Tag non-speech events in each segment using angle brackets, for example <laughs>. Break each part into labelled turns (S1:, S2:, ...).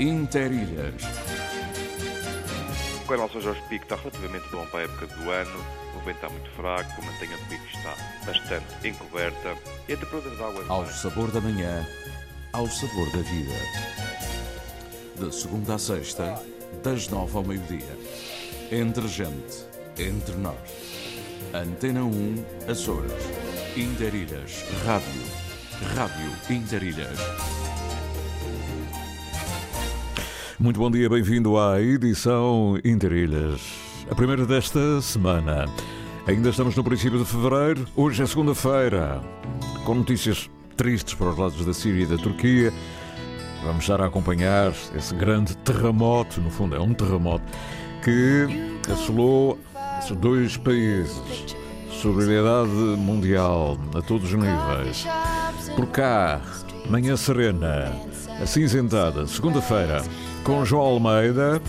S1: Interilhas.
S2: O canal São Jorge Pico está relativamente bom para a época do ano. O vento está muito fraco, a mantenha de pico está bastante encoberta e a temperatura da água é
S1: Ao
S2: baixa.
S1: sabor da manhã, ao sabor da vida. De segunda a sexta, das nove ao meio-dia. Entre gente, entre nós. Antena 1, Açores. Interilhas. Rádio. Rádio Interilhas.
S3: Muito bom dia, bem-vindo à edição Interilhas, a primeira desta semana. Ainda estamos no princípio de fevereiro, hoje é segunda-feira, com notícias tristes para os lados da Síria e da Turquia. Vamos estar a acompanhar esse grande terremoto, no fundo é um terremoto, que assolou esses dois países. Solidariedade mundial a todos os níveis. Por cá, manhã serena, acinzentada, segunda-feira, com João Almeida.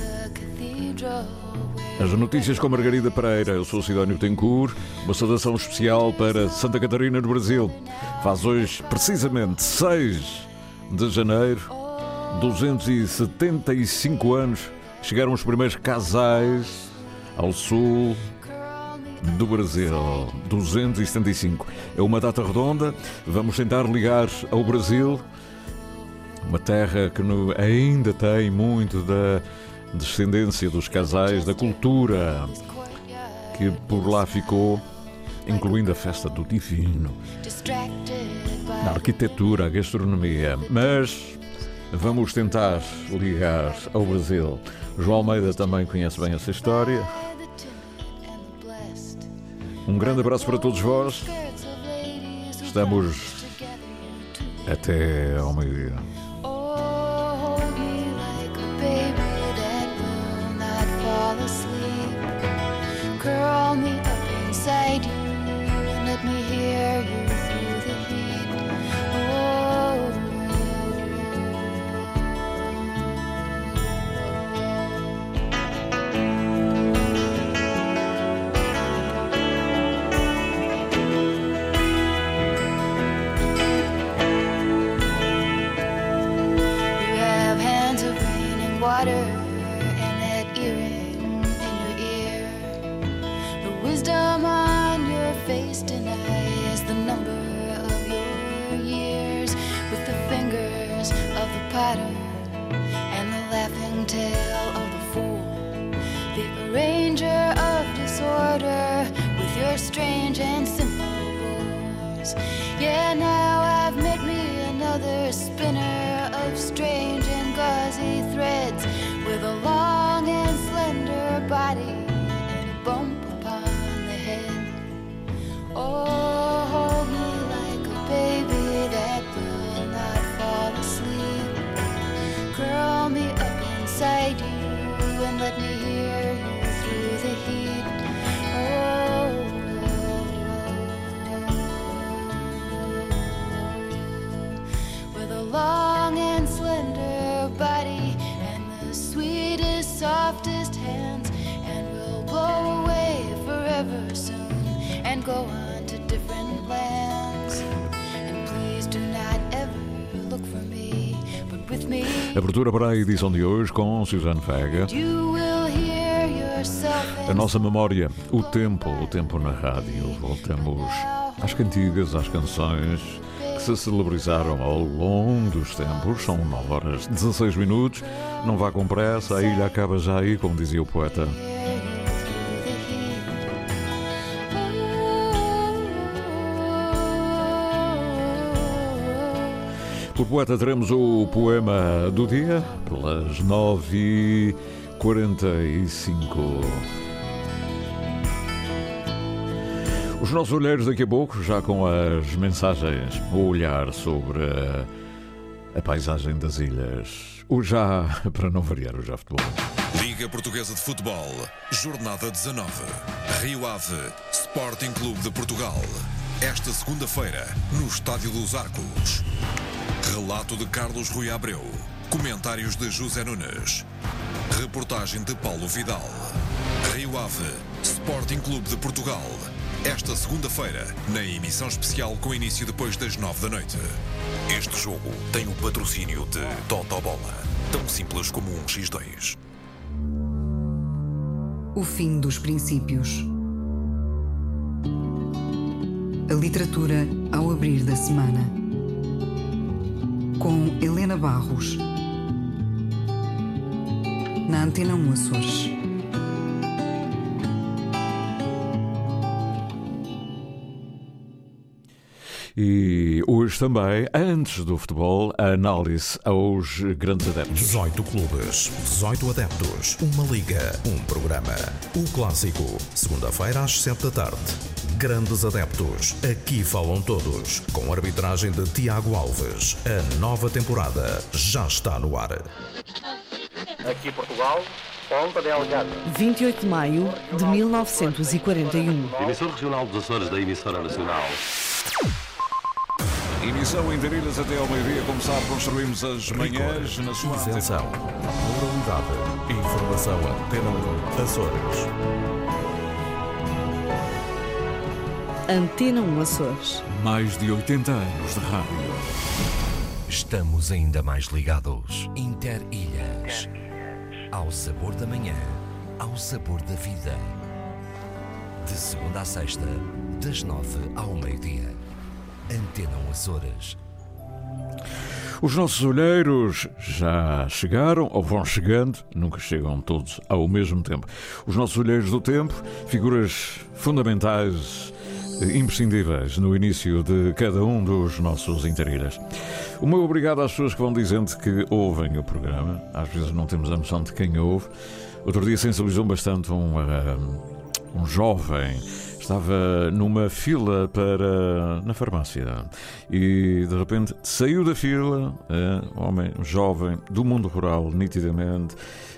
S3: As notícias com Margarida Pereira. Eu sou Sidónio Tencourt. Uma saudação especial para Santa Catarina, no Brasil. Faz hoje, precisamente, 6 de janeiro, 275 anos. Chegaram os primeiros casais ao sul do Brasil. 275. É uma data redonda. Vamos tentar ligar ao Brasil. Uma terra que no- ainda tem muito da descendência dos casais, da cultura que por lá ficou, incluindo a festa do divino, a arquitetura, a gastronomia. Mas vamos tentar ligar ao Brasil. João Almeida também conhece bem essa história. Um grande abraço para todos vós. Estamos até ao meio-dia.
S4: Strange and simple rules. Yeah, now I've met me another spinner go on to different lands. And please do not ever look for me, but with me.
S3: Abertura para a edição de hoje com Suzanne
S4: yourself
S3: A nossa memória, o tempo, o tempo na rádio. Voltamos às cantigas, às canções que se celebrizaram ao longo dos tempos. São 9 horas 16 minutos. Não vá com pressa, a ilha acaba já aí, como dizia o poeta. Por poeta teremos o poema do dia, pelas 9h45. Os nossos olheiros daqui a pouco, já com as mensagens, o olhar sobre a, a paisagem das ilhas. O já, <laughs> para não variar, o já futebol.
S5: Liga Portuguesa de Futebol, Jornada 19. Rio Ave, Sporting Clube de Portugal. Esta segunda-feira, no Estádio dos Arcos. Relato de Carlos Rui Abreu. Comentários de José Nunes. Reportagem de Paulo Vidal. Rio Ave, Sporting Clube de Portugal. Esta segunda-feira, na emissão especial com início depois das nove da noite. Este jogo tem o patrocínio de Totobola. tão simples como um X2.
S6: O fim dos princípios. A literatura ao abrir da semana. Com Helena Barros. Na Antena 1 Açores.
S3: E hoje também, antes do futebol, a análise aos grandes adeptos.
S5: 18 clubes, 18 adeptos, uma liga, um programa. O clássico, segunda-feira às 7 da tarde. Grandes adeptos, aqui falam todos, com arbitragem de Tiago Alves. A nova temporada já está no ar.
S7: Aqui Portugal, Ponta Delgada.
S8: 28 de maio de 1941.
S7: Emissor regional dos Açores da emissora nacional.
S3: Emissão em Darilhas até ao meio-dia. Como sabe, construímos as manhãs na sua
S5: Isenção, moralidade, informação Antena 1, Açores.
S8: Antena 1 Açores.
S3: Mais de 80 anos de rádio.
S9: Estamos ainda mais ligados. Interilhas. Ao sabor da manhã, ao sabor da vida. De segunda a sexta, das nove ao meio-dia. Antena 1 Açores.
S3: Os nossos olheiros já chegaram ou vão chegando, nunca chegam todos ao mesmo tempo. Os nossos olheiros do tempo, figuras fundamentais, imprescindíveis no início de cada um dos nossos interilhas. O meu obrigado às pessoas que vão dizendo que ouvem o programa. Às vezes não temos a noção de quem ouve. Outro dia sensibilizou bastante um, ah, um jovem estava numa fila para na farmácia e de repente saiu da fila, é, homem jovem do mundo rural, nitidamente,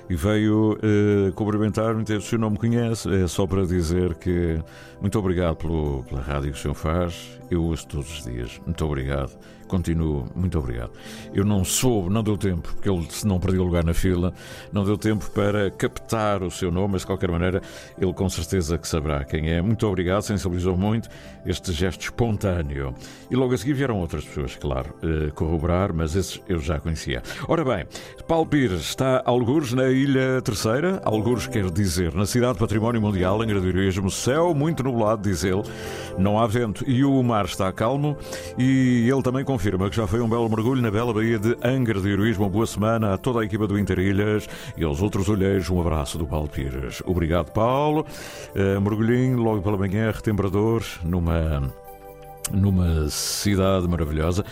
S3: e veio eh, cumprimentar-me, dizer, o não me conhece, é só para dizer que muito obrigado pelo, pela rádio que o senhor faz, eu ouço todos os dias, muito obrigado, continuo, muito obrigado. Eu não soube, não deu tempo, porque ele se não perdeu lugar na fila, não deu tempo para captar o seu nome, mas de qualquer maneira ele com certeza que saberá quem é. Muito obrigado, sensibilizou muito este gesto espontâneo. E logo a seguir vieram outras pessoas, claro, eh, corroborar, mas esses eu já conhecia. Ora bem, Paulo Pires está algures na Ilha Terceira, algures quer dizer, na cidade Património Mundial, em Gradioismo, céu muito nublado, diz ele, não há vento e o mar está calmo e ele também confirma que já foi um belo mergulho na bela baía de Angra de Heroísmo. Boa semana a toda a equipa do Interilhas e aos outros olheiros, um abraço do Paulo Pires. Obrigado, Paulo. Uh, mergulhinho logo pela manhã, retembrador, numa numa cidade maravilhosa.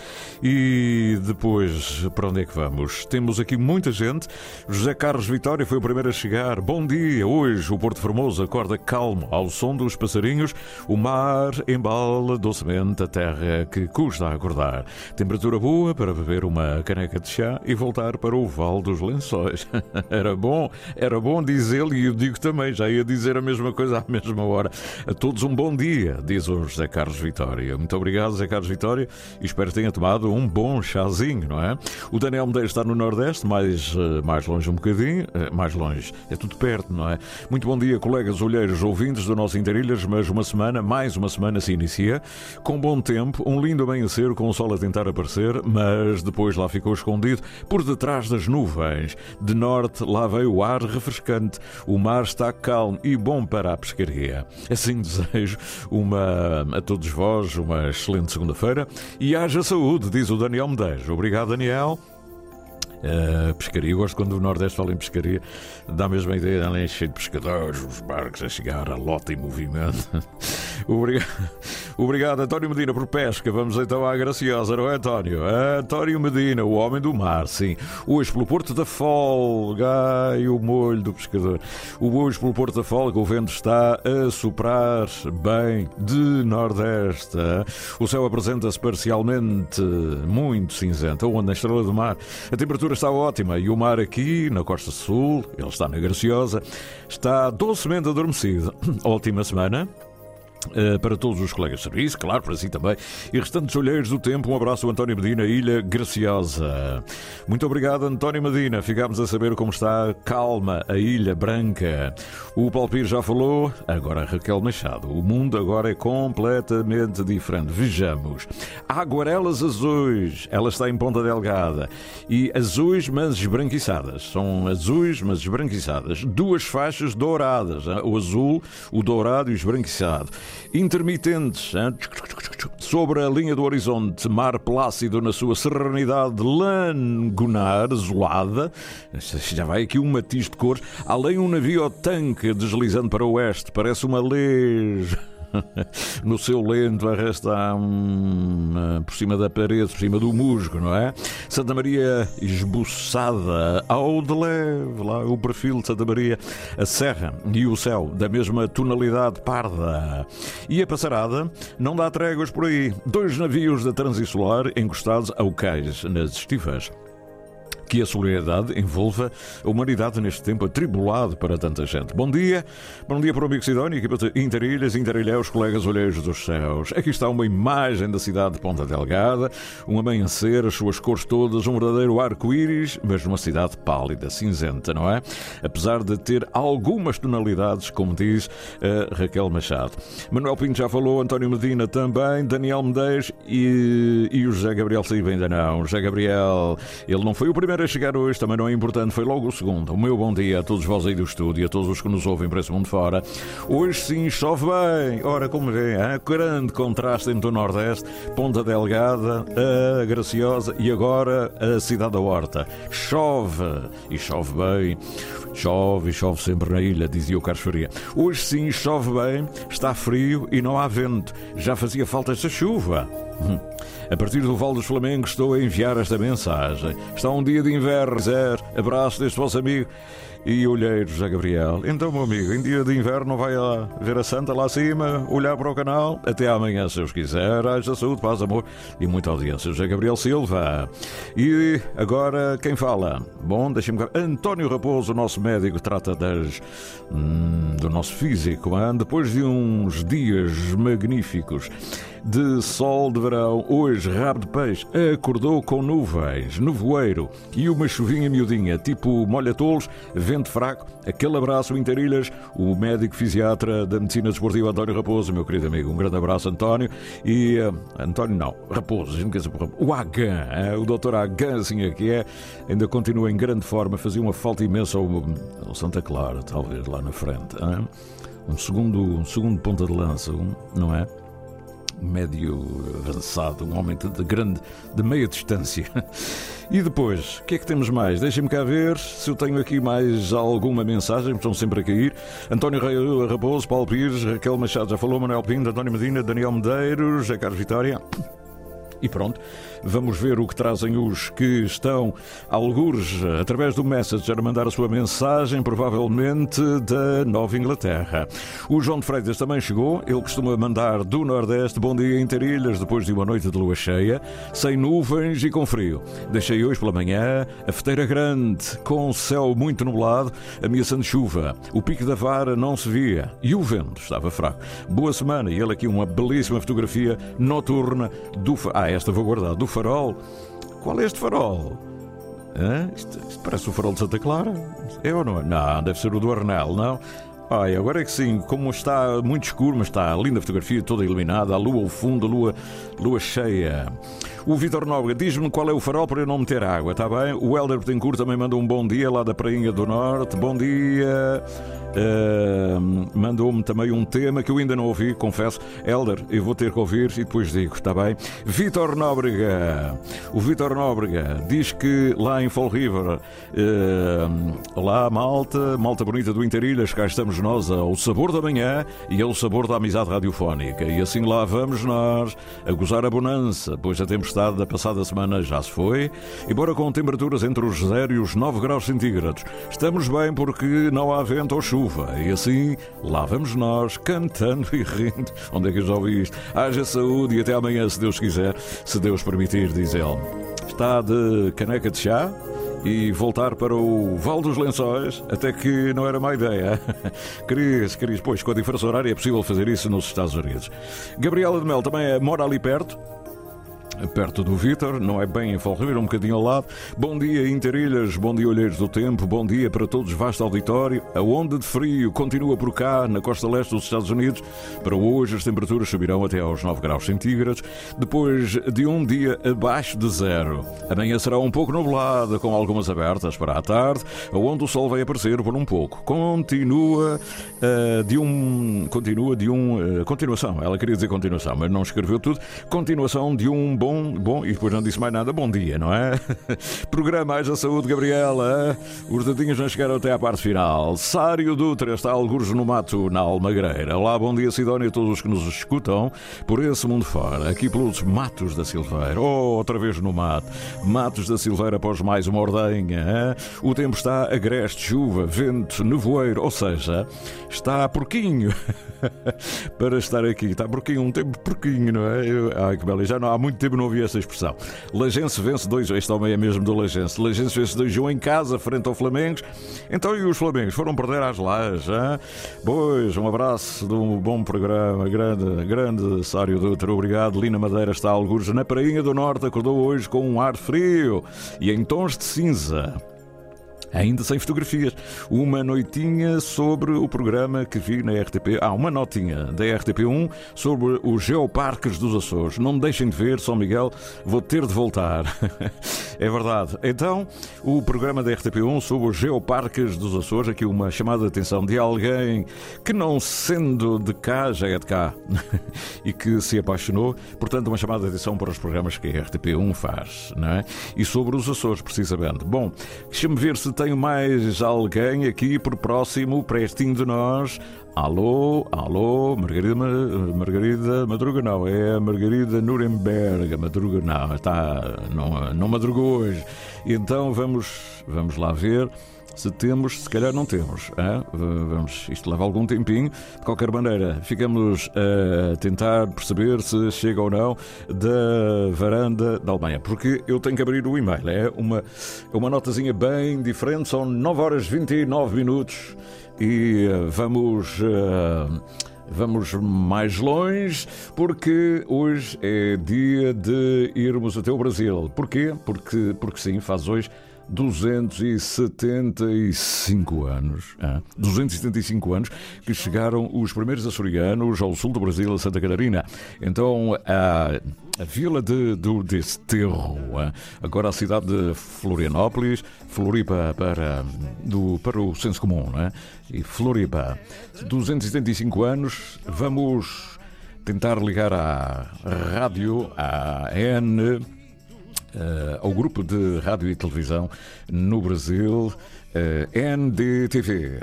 S3: E depois, para onde é que vamos? Temos aqui muita gente. José Carlos Vitória foi o primeiro a chegar. Bom dia! Hoje o Porto Formoso acorda calmo ao som dos passarinhos. O mar embala docemente a terra que custa a acordar. Temperatura boa para beber uma caneca de chá e voltar para o Val dos Lençóis. <laughs> era bom, era bom diz ele e eu digo também, já ia dizer a mesma coisa à mesma hora. A todos um bom dia, diz o José Carlos Vitória. Muito obrigado, Zé Carlos Vitória, e espero que tenha tomado um bom chazinho, não é? O Daniel Medeiros está no Nordeste, mais, eh, mais longe um bocadinho, eh, mais longe, é tudo perto, não é? Muito bom dia, colegas olheiros ouvintes do nosso Interilhas, mas uma semana, mais uma semana se inicia, com bom tempo, um lindo amanhecer com o sol a tentar aparecer, mas depois lá ficou escondido por detrás das nuvens. De norte lá veio o ar refrescante, o mar está calmo e bom para a pescaria. Assim <laughs> desejo uma a todos vós uma excelente segunda-feira e haja saúde, diz o Daniel Medeiros. Obrigado, Daniel. Uh, pescaria, eu gosto quando o Nordeste fala em pescaria, dá a mesma ideia, além cheio de pescadores, os barcos a chegar, a lota em movimento. <laughs> Obrigado, obrigado, António Medina, por pesca. Vamos então à graciosa, não é, António? António Medina, o homem do mar, sim. Hoje pelo Porto da Folga, ai, o molho do pescador. O hoje pelo Porto da Folga, o vento está a soprar bem de Nordeste. O céu apresenta-se parcialmente muito cinzento, onde na Estrela do Mar a temperatura está ótima e o mar aqui na Costa Sul, ele está na Graciosa, está docemente adormecido. <clears throat> Ótima semana. Uh, para todos os colegas de serviço, claro, para si também, e restantes olheiros do tempo, um abraço António Medina, Ilha Graciosa. Muito obrigado, António Medina. Ficámos a saber como está calma a Ilha Branca. O Paulo Pires já falou, agora Raquel Machado. O mundo agora é completamente diferente. Vejamos. Aguarelas azuis, ela está em Ponta Delgada. E azuis, mas esbranquiçadas. São azuis, mas esbranquiçadas. Duas faixas douradas, o azul, o dourado e o esbranquiçado intermitentes sobre a linha do horizonte, mar plácido na sua serenidade langunar, azulada. Já vai aqui um matiz de cores, além um navio tanque deslizando para o oeste, parece uma leja. <laughs> no seu lento arrasta um, por cima da parede, por cima do musgo, não é? Santa Maria esboçada ao de leve, lá o perfil de Santa Maria, a serra e o céu da mesma tonalidade parda. E a passarada não dá tréguas por aí. Dois navios da Transinsular encostados ao cais nas estivas que a solidariedade envolva a humanidade neste tempo atribulado para tanta gente. Bom dia, bom dia para o amigo Sidónio, equipa de Interilhas, Interilhas, colegas olheiros dos céus. Aqui está uma imagem da cidade de Ponta Delgada, um amanhecer, as suas cores todas, um verdadeiro arco-íris, mas numa cidade pálida, cinzenta, não é? Apesar de ter algumas tonalidades, como diz uh, Raquel Machado. Manuel Pinto já falou, António Medina também, Daniel Medeiros e, e o José Gabriel Silva ainda não. José Gabriel, ele não foi o primeiro a chegar hoje também não é importante, foi logo o segundo. O meu bom dia a todos vós aí do estúdio, a todos os que nos ouvem para esse mundo fora. Hoje sim chove bem. Ora, como vê, hein? grande contraste entre o Nordeste, Ponta Delgada, a Graciosa e agora a Cidade da Horta. Chove e chove bem. Chove e chove sempre na ilha, dizia o Carlos Faria. Hoje sim chove bem, está frio e não há vento. Já fazia falta esta chuva. A partir do Val dos Flamengos estou a enviar esta mensagem. Está um dia de inverno, Zé. Abraço deste vosso amigo e olheiros José Gabriel. Então, meu amigo, em dia de inverno vai lá ver a Santa lá acima, olhar para o canal. Até amanhã, se os quiser. Haja saúde, paz, amor e muita audiência. José Gabriel Silva. E agora, quem fala? Bom, deixa-me ver. António Raposo, nosso médico, trata das, hum, do nosso físico. Hein? Depois de uns dias magníficos de sol de verão, hoje rabo de peixe, acordou com nuvens, nevoeiro e uma chuvinha miudinha, tipo molha-tolos, vento fraco. Aquele abraço, Interilhas, o médico fisiatra da Medicina Desportiva António Raposo, meu querido amigo. Um grande abraço, António. E uh, António, não, Raposo, a gente quer dizer, o Agan, uh, o doutor Agan, assim aqui é, ainda continua em grande forma, fazia uma falta imensa ao, ao Santa Clara, talvez lá na frente. Uh? Um segundo, um segundo ponta de lança, um, não é? Médio avançado, um homem de grande, de meia distância. <laughs> E depois, o que é que temos mais? Deixem-me cá ver se eu tenho aqui mais alguma mensagem, estão sempre a cair. António Raposo, Paulo Pires, Raquel Machado já falou, Manuel Pinto, António Medina, Daniel Medeiros, José Carlos Vitória. E pronto, vamos ver o que trazem os que estão, algures, através do Messenger, a mandar a sua mensagem, provavelmente da Nova Inglaterra. O João de Freitas também chegou, ele costuma mandar do Nordeste, bom dia em Tarilhas, depois de uma noite de lua cheia, sem nuvens e com frio. Deixei hoje pela manhã a feteira grande, com o céu muito nublado, ameaçando chuva. O pico da vara não se via e o vento estava fraco. Boa semana e ele aqui uma belíssima fotografia noturna do... Ah, ah, esta vou guardar. Do farol. Qual é este farol? Hã? Isto, isto parece o farol de Santa Clara. É ou não é? Não, deve ser o do Arnel, não? Ai, agora é que sim, como está muito escuro, mas está a linda fotografia, toda iluminada, a lua ao fundo, a lua, lua cheia. O Vitor Nóbrega diz-me qual é o farol para eu não meter água, está bem? O Helder Betancourt também manda um bom dia lá da Prainha do Norte. Bom dia. Uh, Mandou-me também um tema que eu ainda não ouvi, confesso. Helder, eu vou ter que ouvir e depois digo, está bem? Vitor Nóbrega. O Vitor Nóbrega diz que lá em Fall River, uh, olá malta, malta bonita do Interilhas, cá estamos nós ao sabor da manhã e ao sabor da amizade radiofónica. E assim lá vamos nós a gozar a bonança, pois a tempestade da passada semana já se foi, embora com temperaturas entre os 0 e os 9 graus centígrados. Estamos bem porque não há vento ou chuva, e assim lá vamos nós, cantando e rindo. Onde é que eu já ouvi isto? Haja saúde e até amanhã, se Deus quiser, se Deus permitir, diz ele. Está de caneca de chá? e voltar para o Val dos Lençóis, até que não era má ideia. <laughs> Cris, Cris, pois com a diferença horária é possível fazer isso nos Estados Unidos. Gabriela de Mel também mora ali perto perto do Vítor, não é bem em Falreiro, um bocadinho ao lado. Bom dia, Interilhas, bom dia, Olheiros do Tempo, bom dia para todos, vasto auditório. A onda de frio continua por cá, na costa leste dos Estados Unidos. Para hoje, as temperaturas subirão até aos 9 graus centígrados, depois de um dia abaixo de zero. Amanhã será um pouco nublada, com algumas abertas para a tarde, onde o sol vai aparecer por um pouco. Continua uh, de um. Continua de um. Uh, continuação, ela queria dizer continuação, mas não escreveu tudo. Continuação de um bom, bom, e depois não disse mais nada, bom dia, não é? <laughs> Programa Haja Saúde, Gabriela. Os dedinhos não chegaram até à parte final. Sário Dutra está algures no mato, na Almagreira. Olá, bom dia, Sidónia, a todos os que nos escutam por esse mundo fora, aqui pelos matos da Silveira. Oh, outra vez no mato. Matos da Silveira após mais uma ordenha. Hein? O tempo está agreste, chuva, vento, nevoeiro, ou seja, está porquinho <laughs> para estar aqui. Está porquinho, um tempo porquinho, não é? Ai, que bela, já não há muito tempo não ouvi essa expressão. Lagense vence 2 Este homem é mesmo do Lagense. Lagense vence 2-1 em casa, frente ao Flamengo. Então, e os Flamengos? Foram perder às lajes, hein? Pois, um abraço de um bom programa. Grande, grande Sário Dutra. Obrigado. Lina Madeira está a algures na Prainha do Norte. Acordou hoje com um ar frio e em tons de cinza ainda sem fotografias. Uma noitinha sobre o programa que vi na RTP. Ah, uma notinha da RTP1 sobre os geoparques dos Açores. Não me deixem de ver, São Miguel, vou ter de voltar. <laughs> é verdade. Então, o programa da RTP1 sobre os geoparques dos Açores. Aqui uma chamada de atenção de alguém que, não sendo de cá, já é de cá <laughs> e que se apaixonou. Portanto, uma chamada de atenção para os programas que a RTP1 faz, não é? E sobre os Açores, precisamente. Bom, deixa-me ver se tenho mais alguém aqui por próximo, prestinho de nós. Alô, alô, Margarida, Margarida Madruga não, é a Margarida Nuremberg, Madruga não, está, não, não madrugou hoje. Então vamos, vamos lá ver se temos, se calhar não temos. Vamos, isto leva algum tempinho. De qualquer maneira, ficamos a tentar perceber se chega ou não da varanda da Alemanha, porque eu tenho que abrir o e-mail. É uma, uma notazinha bem diferente, são 9 horas 29 minutos e uh, vamos. Uh, Vamos mais longe porque hoje é dia de irmos até o Brasil. Porquê? Porque, porque sim, faz hoje 275 anos. Ah, 275 anos que chegaram os primeiros açorianos ao sul do Brasil, a Santa Catarina. Então, a, a vila de, do Desterro, ah, agora a cidade de Florianópolis, Floripa para, do, para o senso comum, não é? E Floripa, 275 anos, vamos tentar ligar à rádio, à N ao grupo de rádio e televisão no Brasil, eh, NDTV,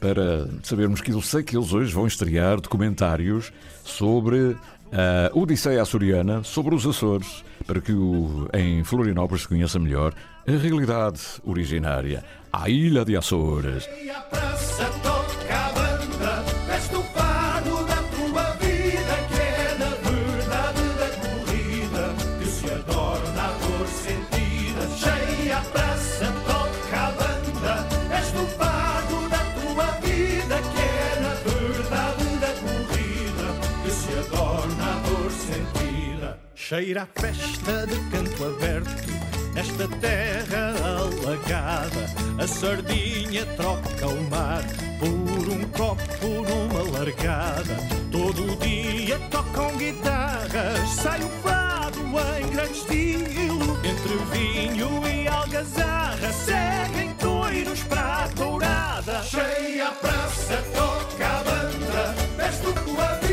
S3: para sabermos que eu sei que eles hoje vão estrear documentários sobre a Odisseia Açoriana, sobre os Açores, para que o, em Florianópolis se conheça melhor a realidade originária, a Ilha de Açores.
S10: Cheira a festa de canto aberto. Nesta terra alagada A sardinha troca o mar Por um copo numa largada. Todo dia tocam guitarras Sai o fado em grande estilo. Entre vinho e algazarra Seguem toiros para a tourada. Cheia a praça, toca a banda Veste tua vida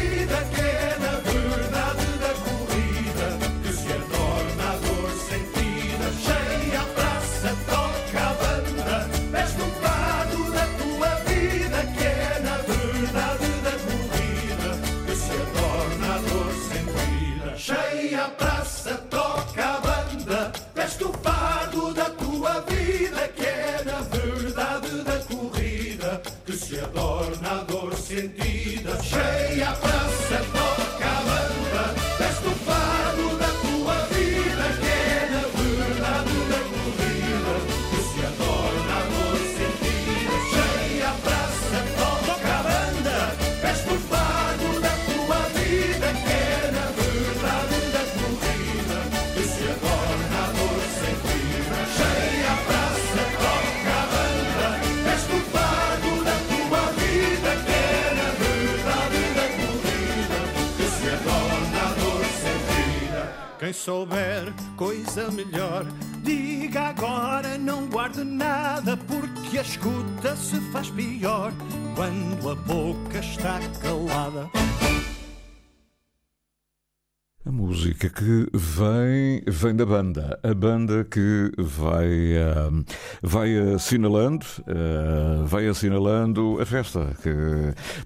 S10: que
S3: vem, vem da banda. A banda que vai, uh, vai assinalando, uh, vai assinalando a festa que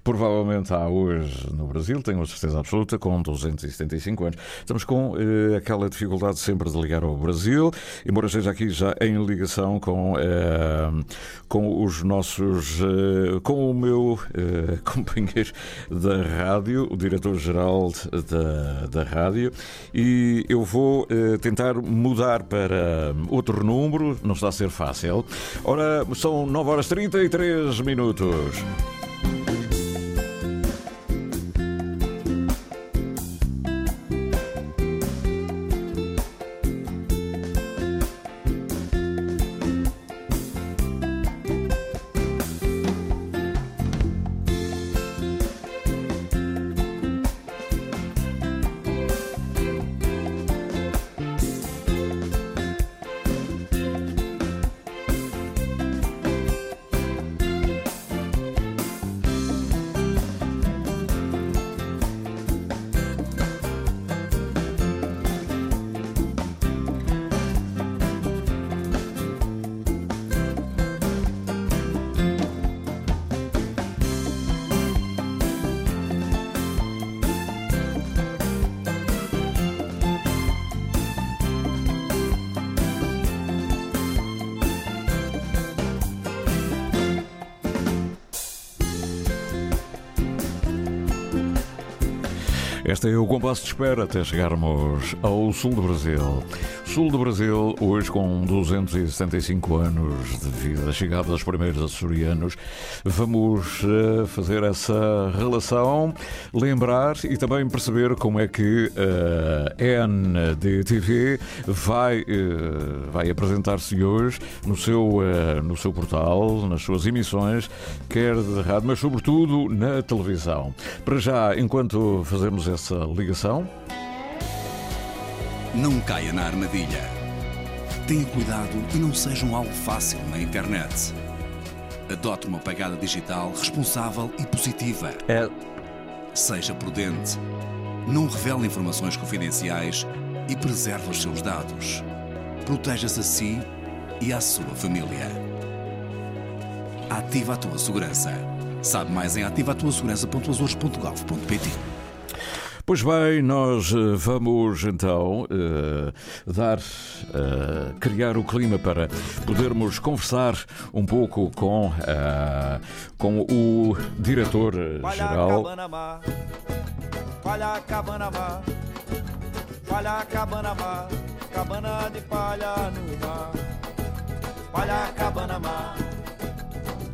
S3: provavelmente há hoje no Brasil, tenho a certeza absoluta, com 275 anos. Estamos com uh, aquela dificuldade sempre de ligar ao Brasil, embora esteja aqui já em ligação com, com os nossos, com o meu <laughs> companheiro da rádio, o diretor-geral da, da rádio rádio e eu vou uh, tentar mudar para outro número, não está a ser fácil. Ora, são 9 horas 33 minutos. Este é o compasso de espera até chegarmos ao sul do Brasil. Sul do Brasil, hoje com 275 anos de vida, chegada dos primeiros açorianos, vamos uh, fazer essa relação, lembrar e também perceber como é que a NDTV vai, uh, vai apresentar-se hoje no seu, no seu portal, nas suas emissões, quer de rádio, mas sobretudo na televisão. Para já, enquanto fazemos essa ligação.
S11: Não caia na armadilha. Tenha cuidado e não seja um algo fácil na internet. Adote uma pegada digital responsável e positiva.
S3: É.
S11: Seja prudente. Não revele informações confidenciais e preserve os seus dados. Proteja-se a si e à sua família. Ativa a tua segurança. Sabe mais em ativatuasegurança.azores.gov.pt
S3: Pois bem, nós eh, vamos então uh, dar, uh, criar o clima para podermos conversar um pouco com, uh, com o diretor-geral.
S12: Palha cabana mar, palha cabana mar, cabana de palha no mar, palha cabana mar.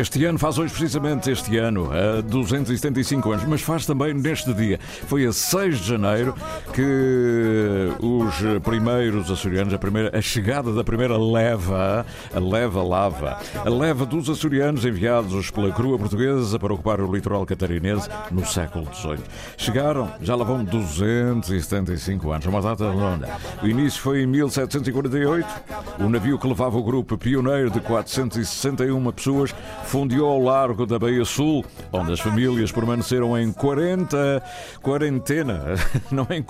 S3: Este ano faz hoje precisamente este ano, a 275 anos, mas faz também neste dia. Foi a 6 de janeiro que os primeiros açorianos, a, primeira, a chegada da primeira leva, a leva lava, a leva dos açorianos enviados pela crua portuguesa para ocupar o litoral catarinense no século XVIII. Chegaram, já lá vão 275 anos, uma data redonda. O início foi em 1748. O navio que levava o grupo pioneiro de 461 pessoas fundiu ao largo da Baía Sul, onde as famílias permaneceram em 40 quarentena, <laughs> não em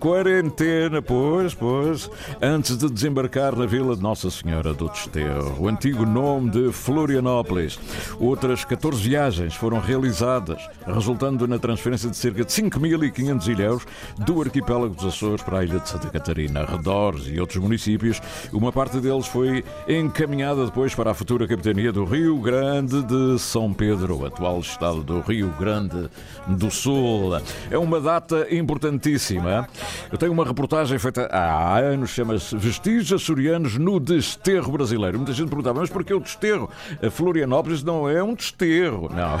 S3: quarentena, pois, pois, antes de desembarcar na vila de Nossa Senhora do Desterro, o antigo nome de Florianópolis. Outras 14 viagens foram realizadas, resultando na transferência de cerca de 5.500 ilhéus do arquipélago dos Açores para a ilha de Santa Catarina, arredores e outros municípios. Uma parte deles foi encaminhada depois para a futura capitania do Rio Grande de São Pedro, atual estado do Rio Grande do Sul. É uma data importantíssima. Eu tenho uma reportagem feita há anos, chama-se Vestígios Açorianos no Desterro Brasileiro. Muita gente perguntava, mas porquê o desterro? A Florianópolis não é um desterro. Não.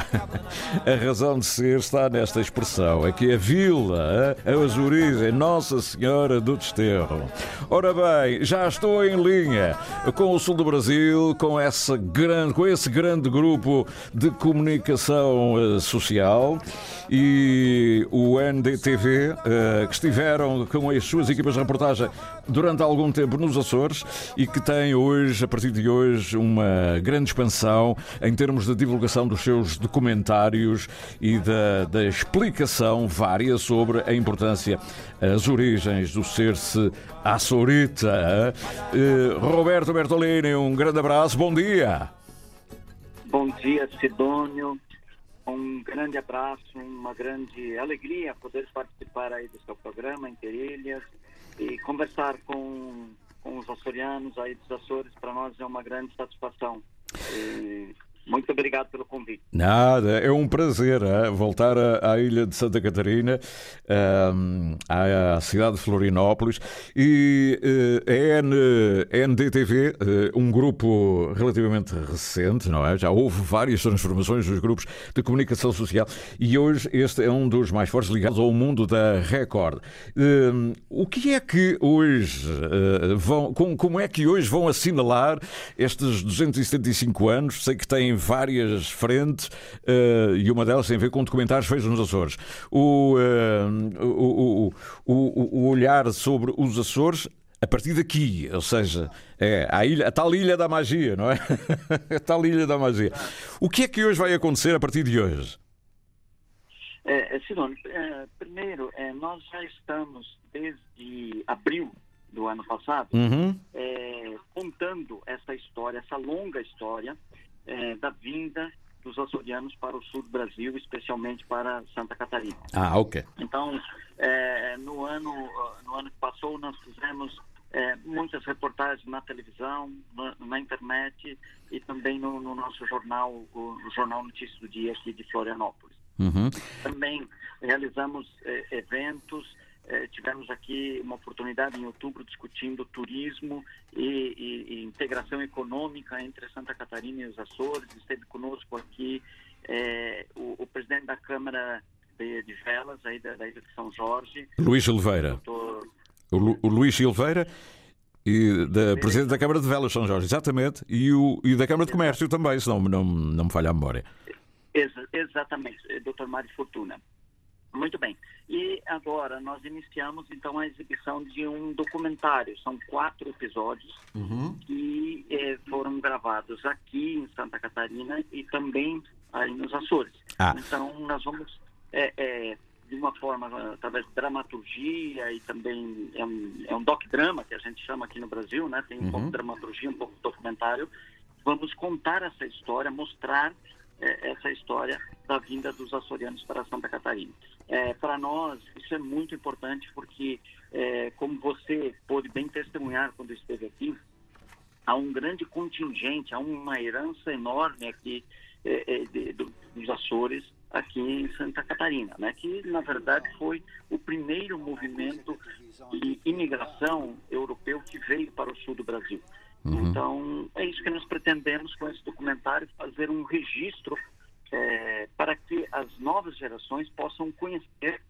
S3: A razão de ser está nesta expressão. É que a vila, as origens, Nossa Senhora do Desterro. Ora bem, já estou em linha com o sul do Brasil, com, essa grande, com esse grande grupo de comunicação uh, social e o NDTV, eh, que estiveram com as suas equipas de reportagem durante algum tempo nos Açores e que têm hoje, a partir de hoje, uma grande expansão em termos de divulgação dos seus documentários e da, da explicação vária sobre a importância, as origens do ser-se açorita. Uh, Roberto Bertolini, um grande abraço, bom dia.
S13: Bom dia, Sidônio. Um grande abraço, uma grande alegria poder participar aí do seu programa Interilhas e conversar com, com os açorianos aí dos Açores. Para nós é uma grande satisfação. E muito obrigado pelo convite.
S3: Nada, é um prazer é? voltar à ilha de Santa Catarina, à cidade de Florinópolis e eh, a NDTV, eh, um grupo relativamente recente, não é? Já houve várias transformações nos grupos de comunicação social e hoje este é um dos mais fortes ligados ao mundo da Record. O que é que hoje eh, vão, como é que hoje vão assinalar estes 275 anos? Sei que têm várias frentes uh, e uma delas tem a ver com documentários feitos nos Açores. O, uh, o, o, o, olhar sobre os Açores a partir daqui, ou seja, é a, ilha, a tal ilha da magia, não é? <laughs> a tal ilha da magia. O que é que hoje vai acontecer a partir de hoje?
S13: É, Sidone, é, primeiro, é, nós já estamos desde abril do ano passado uhum. contando essa história, essa longa história é, da vinda dos açorianos para o sul do Brasil, especialmente para Santa Catarina.
S3: Ah, ok.
S13: Então, é, no ano no ano que passou, nós fizemos é, muitas reportagens na televisão, na, na internet e também no, no, nosso jornal, o, o Jornal Notícias do Dia aqui de Florianópolis. Uhum. Também realizamos é, eventos eh, tivemos aqui uma oportunidade em outubro discutindo turismo e, e, e, integração econômica entre Santa Catarina e os Açores. Esteve conosco aqui eh, o, o, presidente da Câmara de, de Velas, aí da, da, Ilha de São Jorge.
S3: Luís Silveira. Doutor... O, Lu, o Luís Silveira. E da Presidente da Câmara de Velas, São Jorge, exatamente, e, o, e da Câmara de Comércio também, se não, não, não me falha a memória.
S13: Ex exatamente, Dr. Mário Fortuna. Muito bem. E agora nós iniciamos então a exibição de um documentário. São quatro episódios uhum. que eh, foram gravados aqui em Santa Catarina e também aí nos Açores. Ah. Então nós vamos é, é, de uma forma através de dramaturgia e também é um, é um doc-drama que a gente chama aqui no Brasil, né? Tem um uhum. pouco de dramaturgia, um pouco de documentário. Vamos contar essa história, mostrar é, essa história da vinda dos açorianos para Santa Catarina. É, para nós, isso é muito importante porque, é, como você pôde bem testemunhar quando esteve aqui, há um grande contingente, há uma herança enorme aqui é, é de, de, dos Açores, aqui em Santa Catarina, né? que na verdade foi o primeiro movimento de imigração europeu que veio para o sul do Brasil. Uhum. Então, é isso que nós pretendemos com esse documentário, fazer um registro é, para que as novas gerações possam conhecer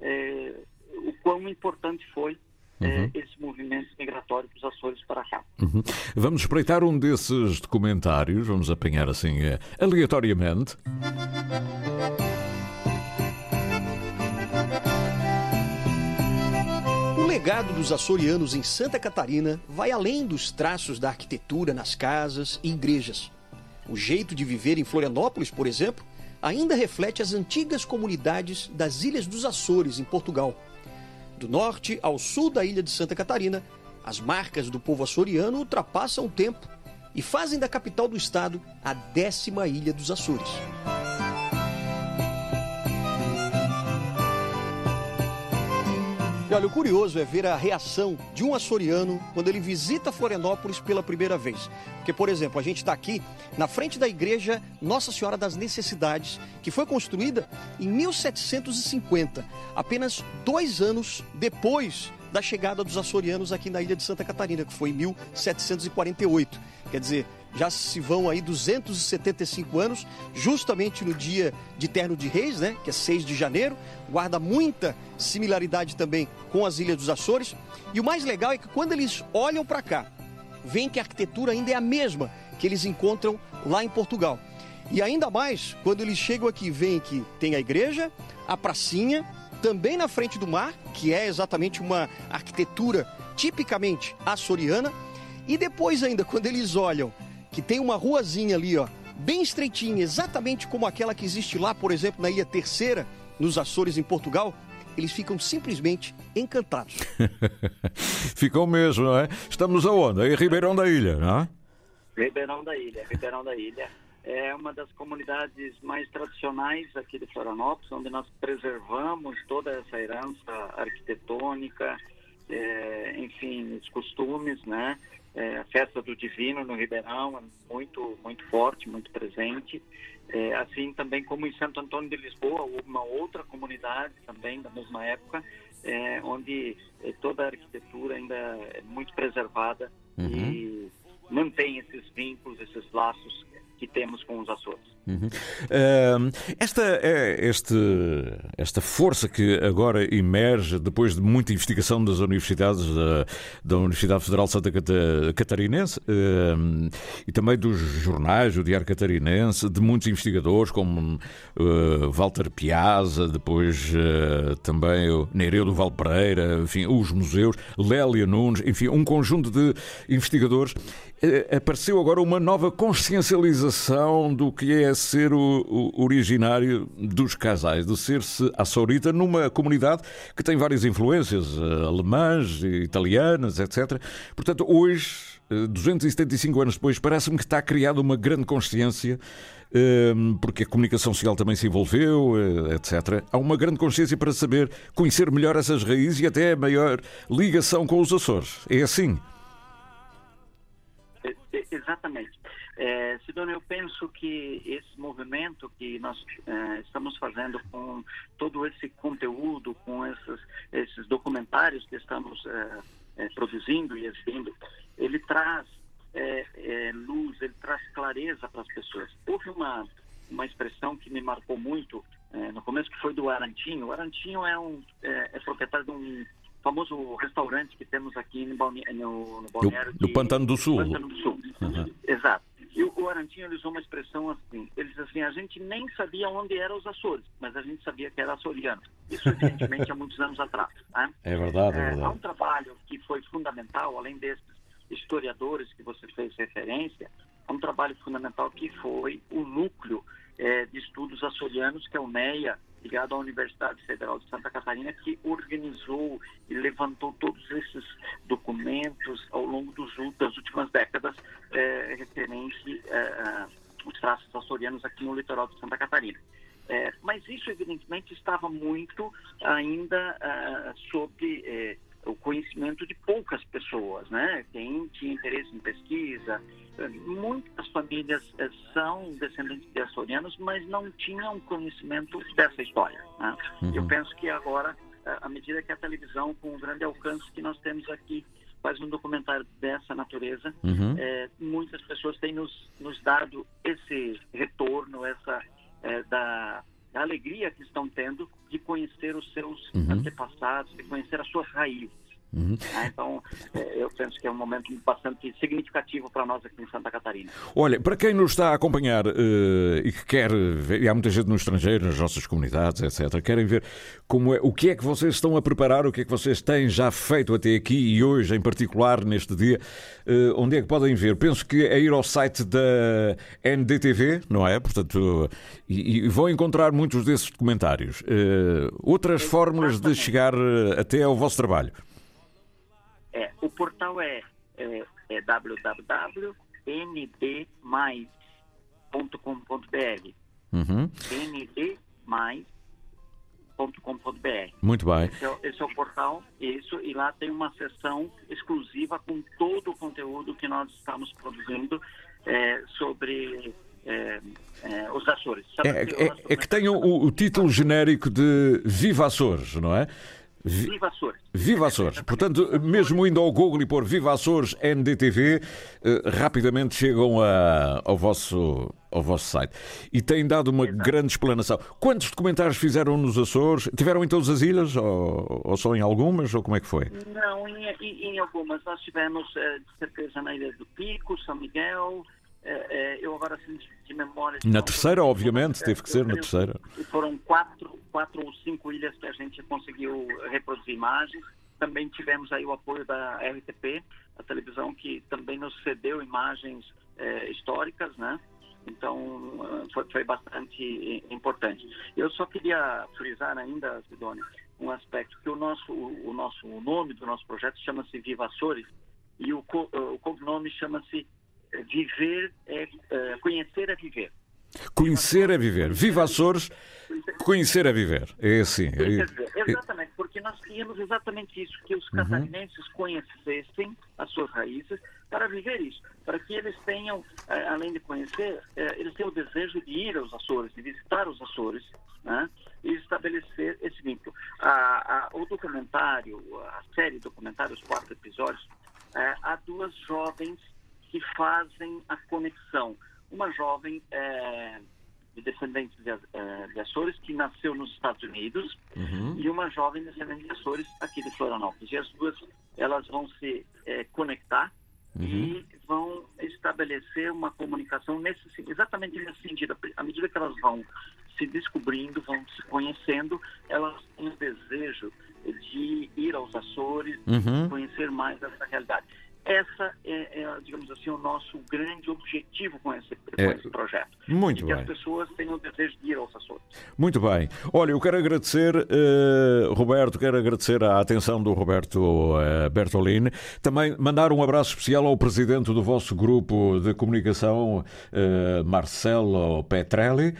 S13: é, o quão importante foi é, uhum. esse movimento migratório dos Açores para cá.
S3: Uhum. Vamos espreitar um desses documentários, vamos apanhar assim é, aleatoriamente.
S14: O legado dos açorianos em Santa Catarina vai além dos traços da arquitetura nas casas e igrejas. O jeito de viver em Florianópolis, por exemplo, ainda reflete as antigas comunidades das Ilhas dos Açores, em Portugal. Do norte ao sul da ilha de Santa Catarina, as marcas do povo açoriano ultrapassam o tempo e fazem da capital do estado a décima ilha dos Açores. E olha, o curioso é ver a reação de um açoriano quando ele visita Florianópolis pela primeira vez. Porque, por exemplo, a gente está aqui na frente da igreja Nossa Senhora das Necessidades, que foi construída em 1750, apenas dois anos depois da chegada dos açorianos aqui na ilha de Santa Catarina, que foi em 1748. Quer dizer, já se vão aí 275 anos, justamente no dia de Terno de Reis, né, que é 6 de janeiro, guarda muita similaridade também com as Ilhas dos Açores. E o mais legal é que quando eles olham para cá, veem que a arquitetura ainda é a mesma que eles encontram lá em Portugal. E ainda mais quando eles chegam aqui, veem que tem a igreja, a pracinha, também na frente do mar, que é exatamente uma arquitetura tipicamente açoriana, e depois ainda quando eles olham que tem uma ruazinha ali, ó, bem estreitinha, exatamente como aquela que existe lá, por exemplo, na Ilha Terceira, nos Açores, em Portugal, eles ficam simplesmente encantados. <laughs>
S3: ficam mesmo, não é? Estamos aonde? Em Ribeirão da Ilha, não é?
S13: Ribeirão da Ilha, Ribeirão da Ilha. É uma das comunidades mais tradicionais aqui de Florianópolis, onde nós preservamos toda essa herança arquitetônica, é, enfim, os costumes, né? É, a festa do Divino no Ribeirão é muito, muito forte, muito presente. É, assim também como em Santo Antônio de Lisboa, uma outra comunidade também da mesma época, é, onde é, toda a arquitetura ainda é muito preservada uhum. e mantém esses vínculos, esses laços que temos com os Açores.
S3: Uhum. Uh, esta, é, este, esta força que agora emerge depois de muita investigação das universidades, da, da Universidade Federal Santa Catarinense uh, e também dos jornais, o Diário Catarinense, de muitos investigadores como uh, Walter Piazza, depois eh, também o Nereu do Valpereira, enfim, os museus, Lélia Nunes, enfim, um conjunto de investigadores. Eh, apareceu agora uma nova consciencialização do que é ser o, o originário dos casais, de ser-se açorita numa comunidade que tem várias influências uh, alemãs, italianas, etc. Portanto, hoje, uh, eh, 275 anos depois, parece-me que está criada uma grande consciência uh, porque a comunicação social também se envolveu, etc. Há uma grande consciência para saber conhecer melhor essas raízes e até a maior ligação com os Açores. É assim?
S13: Exatamente. É, Sidônia, eu penso que esse movimento que nós é, estamos fazendo com todo esse conteúdo, com esses, esses documentários que estamos é, é produzindo e exibindo, ele traz é, é, luz, ele traz clareza para as pessoas. Houve uma, uma expressão que me marcou muito no começo, que foi do Arantinho. O Arantinho é, um, é proprietário de um famoso restaurante que temos aqui no, no, no Balneário.
S3: Do, do Pantano do Sul.
S13: Pantano do Sul. Uhum. Exato. E o Arantinho usou uma expressão assim, ele diz assim, a gente nem sabia onde eram os Açores, mas a gente sabia que era açoriano. Isso, evidentemente, há muitos anos atrás. Né?
S3: É verdade, é, é verdade.
S13: Há um trabalho que foi fundamental, além desses historiadores que você fez referência, há um trabalho fundamental que foi o núcleo é, de estudos açorianos, que é o NEA, ligado à Universidade Federal de Santa Catarina, que organizou e levantou todos esses documentos ao longo dos, das últimas décadas é, referente é, aos traços açorianos aqui no litoral de Santa Catarina. É, mas isso, evidentemente, estava muito ainda uh, sob o conhecimento de poucas pessoas, né? Quem tinha interesse em pesquisa, muitas famílias eh, são descendentes de açorianos, mas não tinham conhecimento dessa história. Né? Uhum. Eu penso que agora, eh, à medida que a televisão, com o grande alcance que nós temos aqui, faz um documentário dessa natureza, uhum. é, muitas pessoas têm nos, nos dado esse retorno, essa é, da, da, alegria que estão tendo os seus uhum. antepassados, de conhecer as suas raízes. Uhum. Ah, então, é, eu penso que é um momento bastante significativo para nós aqui em Santa Catarina.
S3: Olha, para quem nos está a acompanhar uh, e que quer ver, e há muita gente no estrangeiro, nas nossas comunidades, etc., querem ver como é, o que é que vocês estão a preparar, o que é que vocês têm já feito até aqui e hoje, em particular, neste dia, uh, onde é que podem ver? Penso que é ir ao site da NDTV, não é? Portanto, e, e vão encontrar muitos desses documentários. Uh, outras fórmulas de chegar até ao vosso trabalho.
S13: O portal é, é, é www.ndmais.com.br uhum. açores.com.br.
S3: Muito bem.
S13: Esse é, esse é, o portal, isso, e lá tem uma seção exclusiva com todo o conteúdo que nós estamos produzindo é, sobre é, é, os Açores.
S3: É, que, é, é, que tem o, o, título genérico de Viva Açores, não é?
S13: Viva Açores.
S3: Viva Açores. Portanto, mesmo indo ao Google e pôr Viva Açores NDTV, eh, rapidamente chegam a, ao, vosso, ao vosso site. E têm dado uma Exato. grande explanação. Quantos documentários fizeram nos Açores? Tiveram em todas as ilhas ou, ou só em algumas? Ou como é que foi?
S13: Não, em, em, algumas. Nós tivemos, eh, de certeza, na Ilha do Pico, São Miguel, eu agora assim de memória.
S3: Na terceira, obviamente, teve que ser na terceira.
S13: Foram quatro, quatro ou cinco ilhas que a gente conseguiu reproduzir imagens. Também tivemos aí o apoio da RTP, a televisão que também nos cedeu imagens eh, históricas, né? Então foi, foi, bastante importante. Eu só queria frisar ainda, Sidônia, um aspecto que o nosso o, o nosso o nome do nosso projeto chama-se Viva Açores e o, co, o cognome chama-se viver é, é conhecer é viver.
S3: Conhecer é viver. Viva Açores, conhecer é viver. É assim.
S13: É... Exatamente, porque nós queríamos exatamente isso, que os uhum. catarinenses conhecessem as suas raízes para viver isso, para que eles tenham, é, além de conhecer, é, eles tenham o desejo de ir aos Açores, de visitar os Açores, né? e estabelecer esse vínculo. A, a, o documentário, a série documentário, os quatro episódios, há duas jovens que fazem a conexão. Uma jovem é, de descendentes de, é, de, Açores que nasceu nos Estados Unidos uhum. e uma jovem descendente de Açores aqui de Florianópolis. E as duas elas vão se é, conectar uhum. e vão estabelecer uma comunicação nesse, exatamente nesse sentido. À medida que elas vão se descobrindo, vão se conhecendo, elas têm o desejo de ir aos Açores, uhum. conhecer mais essa realidade. Essa é, é, digamos assim, o nosso grande objetivo com esse, com é, esse projeto.
S3: Muito
S13: e
S3: bem.
S13: que as pessoas tenham o desejo de ir aos Açores.
S3: Muito bem. Olha, eu quero agradecer, uh, Roberto, quero agradecer a atenção do Roberto uh, Bertolini. Também mandar um abraço especial ao presidente do vosso grupo de comunicação, uh, Marcelo Petrelli,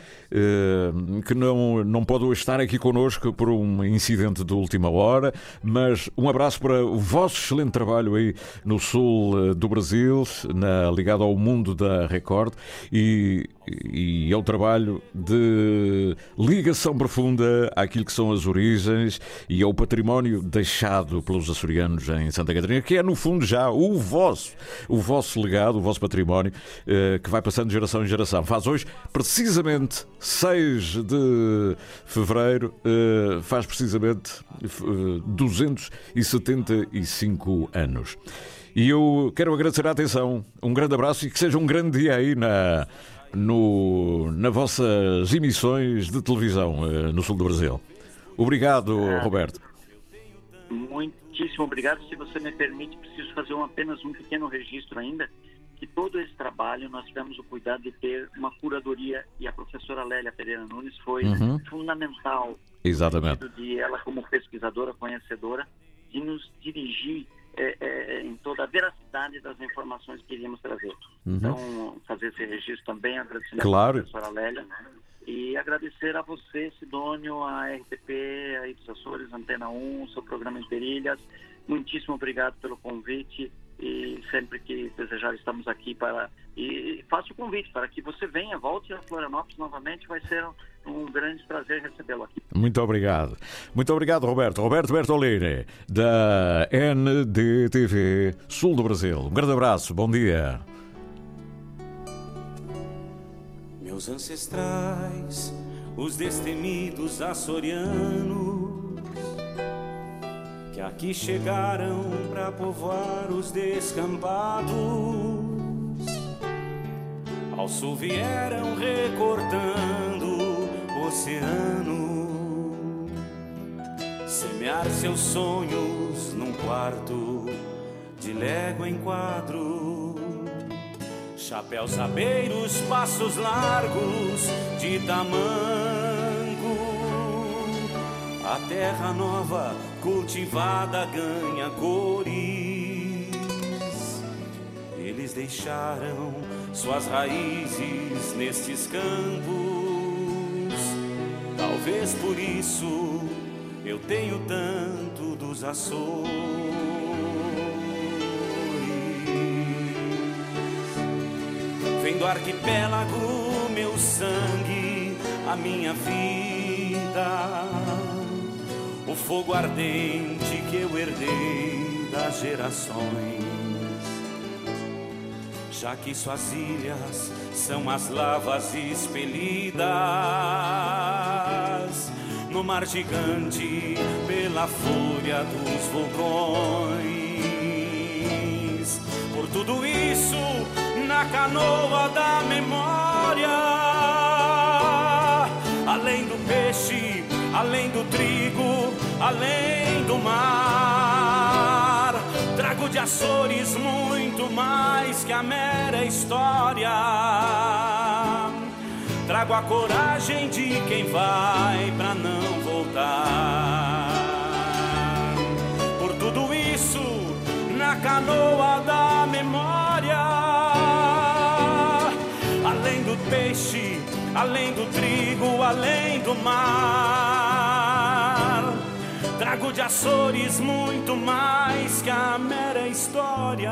S3: que não, não pode estar aqui connosco por um incidente de última hora, mas um abraço para o vosso excelente trabalho aí no sul eh, do Brasil, na, ligado ao mundo da Record, e, e é trabalho de ligação profunda àquilo que são as origens e ao património deixado pelos açorianos em Santa Catarina, que é no fundo já o vosso, o vosso legado, o vosso património, eh, que vai passando de geração em geração. Faz hoje, precisamente 6 de fevereiro, eh, faz precisamente 275 anos. E eu quero agradecer a atenção, um grande abraço e que seja um grande dia aí na, no, nas vossas emissões de televisão eh, no sul do Brasil. Obrigado, ah, Roberto.
S13: Muitíssimo obrigado. Se você me permite, preciso fazer um, apenas um pequeno registro ainda. Que todo esse trabalho nós tivemos o cuidado de ter uma curadoria e a professora Lélia Pereira Nunes foi uhum. fundamental.
S3: Exatamente.
S13: De ela, como pesquisadora, conhecedora, de nos dirigir é, é, em toda a veracidade das informações que iríamos trazer. Uhum. Então, fazer esse registro também, agradecer
S3: claro.
S13: à professora Lélia e agradecer a você, Sidônio, a RTP, a Ipsos Açores, Antena 1, seu programa Interilhas. Muitíssimo obrigado pelo convite e sempre que desejar estamos aqui para e faço o convite para que você venha, volte a Florianópolis novamente, vai ser um grande prazer recebê-lo aqui.
S3: Muito obrigado. Muito obrigado, Roberto. Roberto Bertolini, da NDTV Sul do Brasil. Um grande abraço, bom dia.
S15: Meus ancestrais, os destemidos açorianos, que aqui chegaram para povoar os descampados ao sul vieram recortando o oceano, semear seus sonhos num quarto de légua em quadro. Chapéus abeiros, passos largos de tamanco. A terra nova cultivada ganha cores. Eles deixaram suas raízes nestes campos. Talvez por isso eu tenho tanto dos Açores. Vem do arquipélago meu sangue, a minha vida, o fogo ardente que eu herdei das gerações. Já que suas ilhas são as lavas expelidas no mar gigante pela fúria dos vulcões. Por tudo isso, na canoa da memória, além do peixe, além do trigo, além do mar, trago de Açores muito mais que a mera história. Trago a coragem de quem vai pra não voltar. Por tudo isso, na canoa da memória, além do peixe, além do trigo, além do mar, trago de Açores muito mais que a mera história.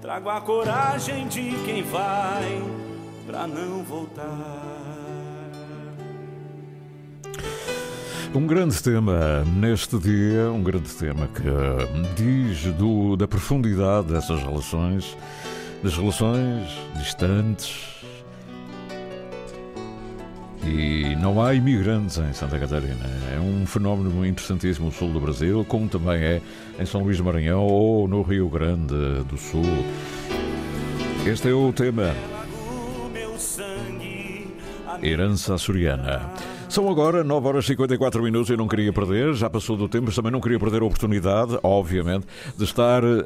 S15: Trago a coragem de quem vai pra não voltar.
S3: Um grande tema neste dia, um grande tema que diz do, da profundidade dessas relações, das relações distantes. E não há imigrantes em Santa Catarina. É um fenómeno interessantíssimo no sul do Brasil, como também é em São Luís de Maranhão ou no Rio Grande do Sul. Este é o tema Herança açoriana. São agora 9 horas e 54 minutos. Eu não queria perder, já passou do tempo, mas também não queria perder a oportunidade, obviamente, de estar uh,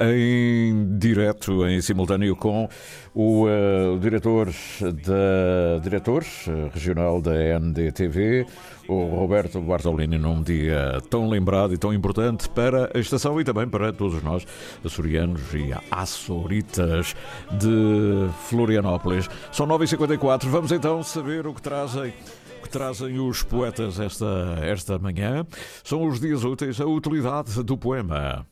S3: em direto, em simultâneo com o uh, diretor da diretor uh, regional da NDTV, o Roberto Bartolini, num dia tão lembrado e tão importante para a estação e também para todos nós, açorianos e açoritas de Florianópolis. São 9h54, vamos então saber o que trazem que trazem os poetas esta, esta manhã. São os dias úteis, a utilidade do poema.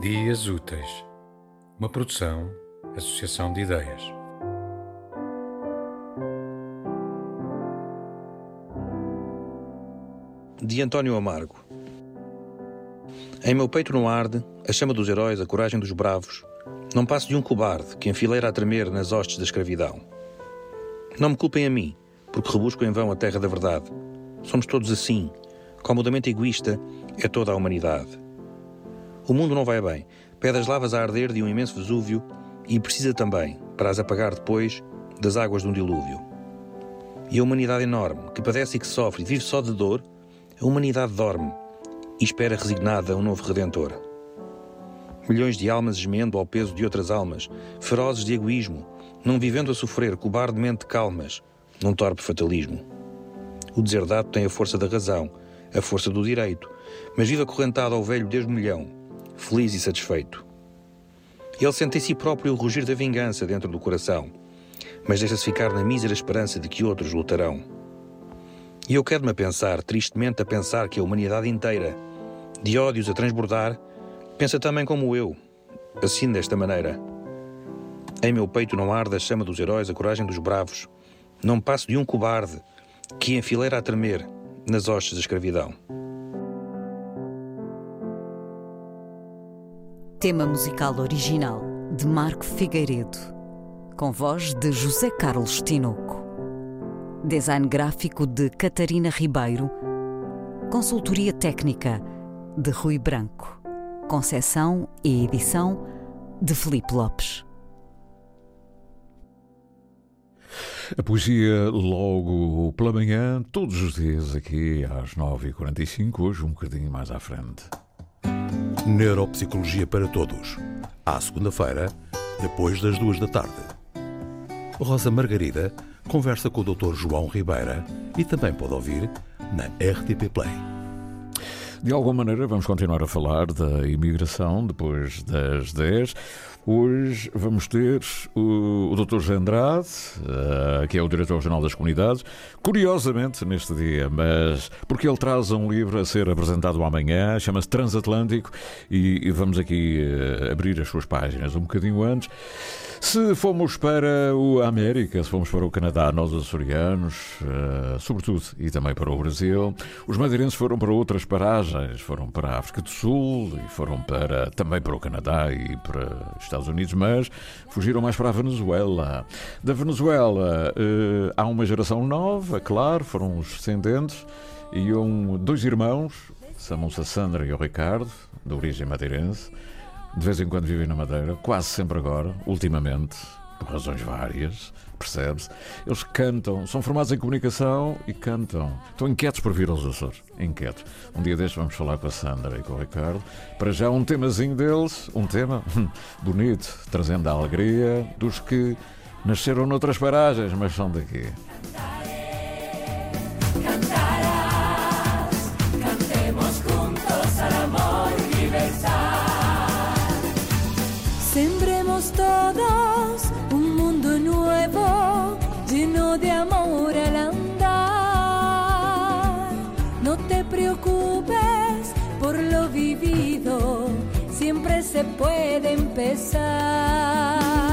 S16: Dias Úteis, uma produção, associação de ideias.
S17: De António Amargo. Em meu peito não arde a chama dos heróis, a coragem dos bravos. Não passo de um cobarde que enfileira a tremer nas hostes da escravidão. Não me culpem a mim, porque rebusco em vão a terra da verdade. Somos todos assim. Comodamente egoísta é toda a humanidade. O mundo não vai bem. Pede as lavas a arder de um imenso Vesúvio e precisa também, para as apagar depois, das águas de um dilúvio. E a humanidade enorme, que padece e que sofre vive só de dor, a humanidade dorme e espera resignada um novo redentor. Milhões de almas gemendo ao peso de outras almas, ferozes de egoísmo, não vivendo a sofrer cobardemente calmas, num torpe fatalismo. O deserdado tem a força da razão, a força do direito, mas vive acorrentado ao velho desde milhão, feliz e satisfeito. Ele sente em si próprio o rugir da vingança dentro do coração, mas deixa-se ficar na mísera esperança de que outros lutarão. E eu quero-me a pensar, tristemente a pensar, que a humanidade inteira, de ódios a transbordar, pensa também como eu, assim desta maneira. Em meu peito não arde a chama dos heróis, a coragem dos bravos. Não passo de um cobarde que enfileira a tremer nas hostes da escravidão.
S8: Tema musical original de Marco Figueiredo, com voz de José Carlos Tinoco. Design gráfico de Catarina Ribeiro. Consultoria técnica de Rui Branco. Concessão e edição de Felipe Lopes.
S3: A poesia logo pela manhã, todos os dias aqui às 9h45, hoje um bocadinho mais à frente.
S18: Neuropsicologia para Todos. À segunda-feira, depois das duas da tarde. Rosa Margarida conversa com o Dr. João Ribeira e também pode ouvir na RTP Play.
S3: De alguma maneira, vamos continuar a falar da imigração depois das 10. Hoje vamos ter o, o Dr. Andrade, uh, que é o Diretor-Geral das Comunidades, curiosamente neste dia, mas porque ele traz um livro a ser apresentado amanhã, chama-se Transatlântico, e, e, vamos aqui uh, abrir as suas páginas um bocadinho antes. Se fomos para a América, se fomos para o Canadá, nós açorianos, uh, sobretudo, e também para o Brasil, os madeirenses foram para outras paragens, foram para a África do Sul e foram para, também para o Canadá e para Estados Unidos, mas fugiram mais para a Venezuela. Da Venezuela uh, há uma geração nova, claro, foram os descendentes, e um, dois irmãos, chamam-se a Sandra e o Ricardo, de origem madeirense, de vez em quando vivem na Madeira, quase sempre agora, ultimamente, por razões várias, percebe-se. Eles cantam, são formados em comunicação e cantam. Estão inquietos por vir aos Açores. Inquietos. Um dia destes vamos falar com a Sandra e com o Ricardo. Para já um temazinho deles, um tema <laughs> bonito, trazendo a alegria dos que nasceram noutras paragens, mas são daqui.
S19: se puede empezar.